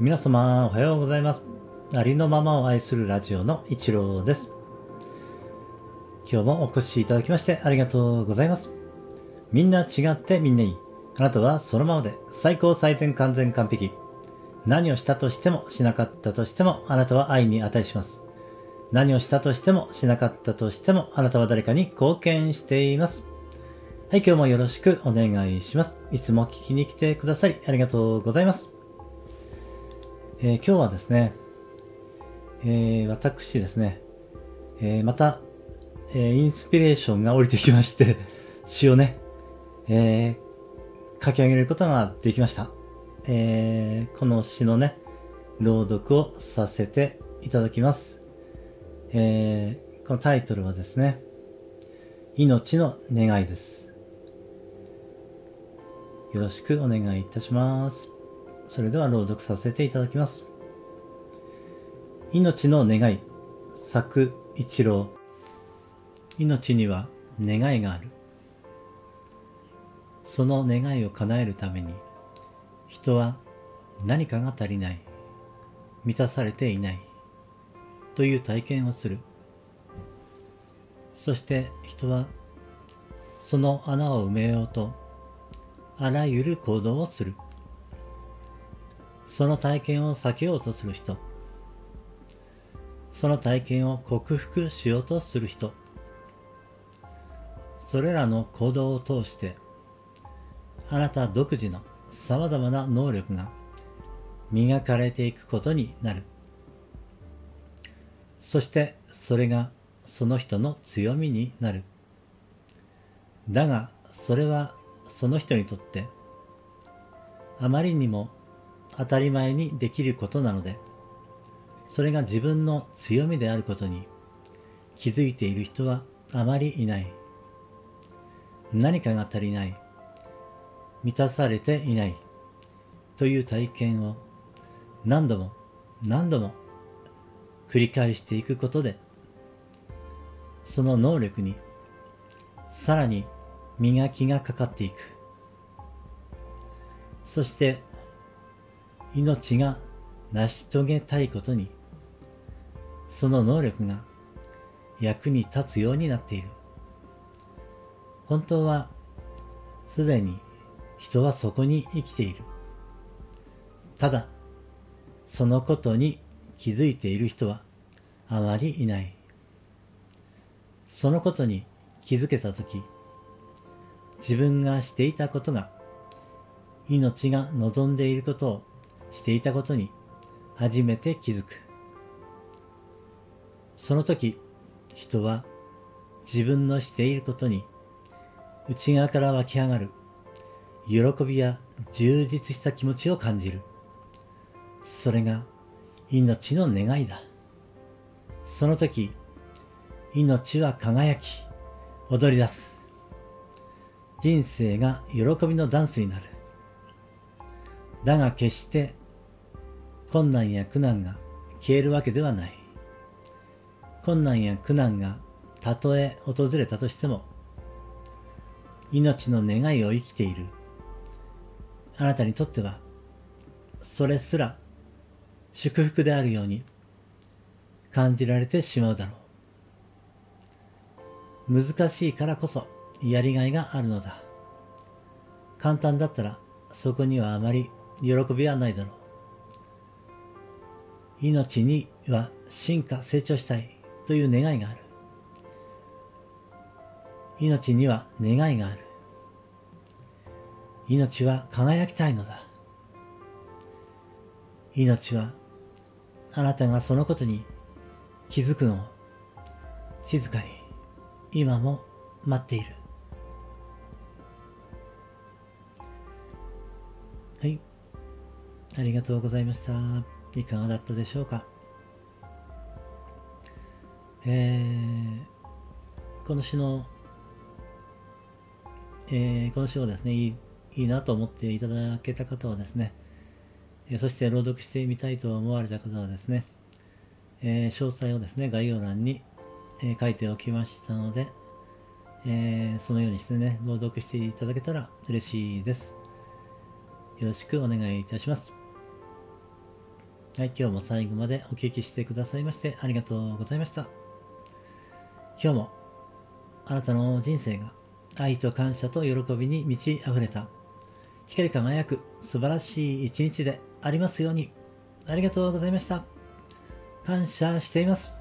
皆様おはようございます。ありのままを愛するラジオの一郎です。今日もお越しいただきましてありがとうございます。みんな違ってみんないい。あなたはそのままで最高最善完全完璧。何をしたとしてもしなかったとしてもあなたは愛に値します。何をしたとしてもしなかったとしてもあなたは誰かに貢献しています。はい、今日もよろしくお願いします。いつも聞きに来てくださりありがとうございます。えー、今日はですね、えー、私ですね、えー、また、えインスピレーションが降りてきまして、詩をね、え書き上げることができました。えこの詩のね、朗読をさせていただきます。えこのタイトルはですね、命の願いです。よろしくお願いいたします。それでは朗読させていただきます。命の願い、作一郎。命には願いがある。その願いを叶えるために、人は何かが足りない、満たされていない、という体験をする。そして人は、その穴を埋めようとあらゆる行動をする。その体験を避けようとする人。その体験を克服しようとする人。それらの行動を通して、あなた独自の様々な能力が磨かれていくことになる。そしてそれがその人の強みになる。だが、それはその人にとってあまりにも当たり前にできることなので、それが自分の強みであることに気づいている人はあまりいない。何かが足りない。満たされていない。という体験を何度も何度も繰り返していくことで、その能力にさらに磨きがかかっていく。そして、命が成し遂げたいことに、その能力が役に立つようになっている。本当は、すでに人はそこに生きている。ただ、そのことに気づいている人はあまりいない。そのことに気づけたとき、自分がしていたことが、命が望んでいることをしていたことに初めて気づく。その時、人は自分のしていることに内側から湧き上がる喜びや充実した気持ちを感じる。それが命の願いだ。その時、命は輝き、踊り出す。人生が喜びのダンスになる。だが決して困難や苦難が消えるわけではない。困難や苦難がたとえ訪れたとしても、命の願いを生きているあなたにとっては、それすら祝福であるように感じられてしまうだろう。難しいからこそやりがいがあるのだ。簡単だったらそこにはあまり喜びはないだろう。命には進化、成長したいという願いがある。命には願いがある。命は輝きたいのだ。命はあなたがそのことに気づくのを静かに今も待っている。はい。ありがとうございました。いかがだったでしょうか？えー、この詩の、えー、この詩をですね、いいいいなと思っていただけた方はですね、え、そして朗読してみたいと思われた方はですね、え、詳細をですね、概要欄に、え、書いておきましたので、えそのようにしてね、朗読していただけたら嬉しいです。よろしくお願いいたします。はい、今日も最後までお聞きしてくださいましてありがとうございました。今日もあなたの人生が愛と感謝と喜びに満ち溢れた光り輝く素晴らしい一日でありますように。ありがとうございました。感謝しています。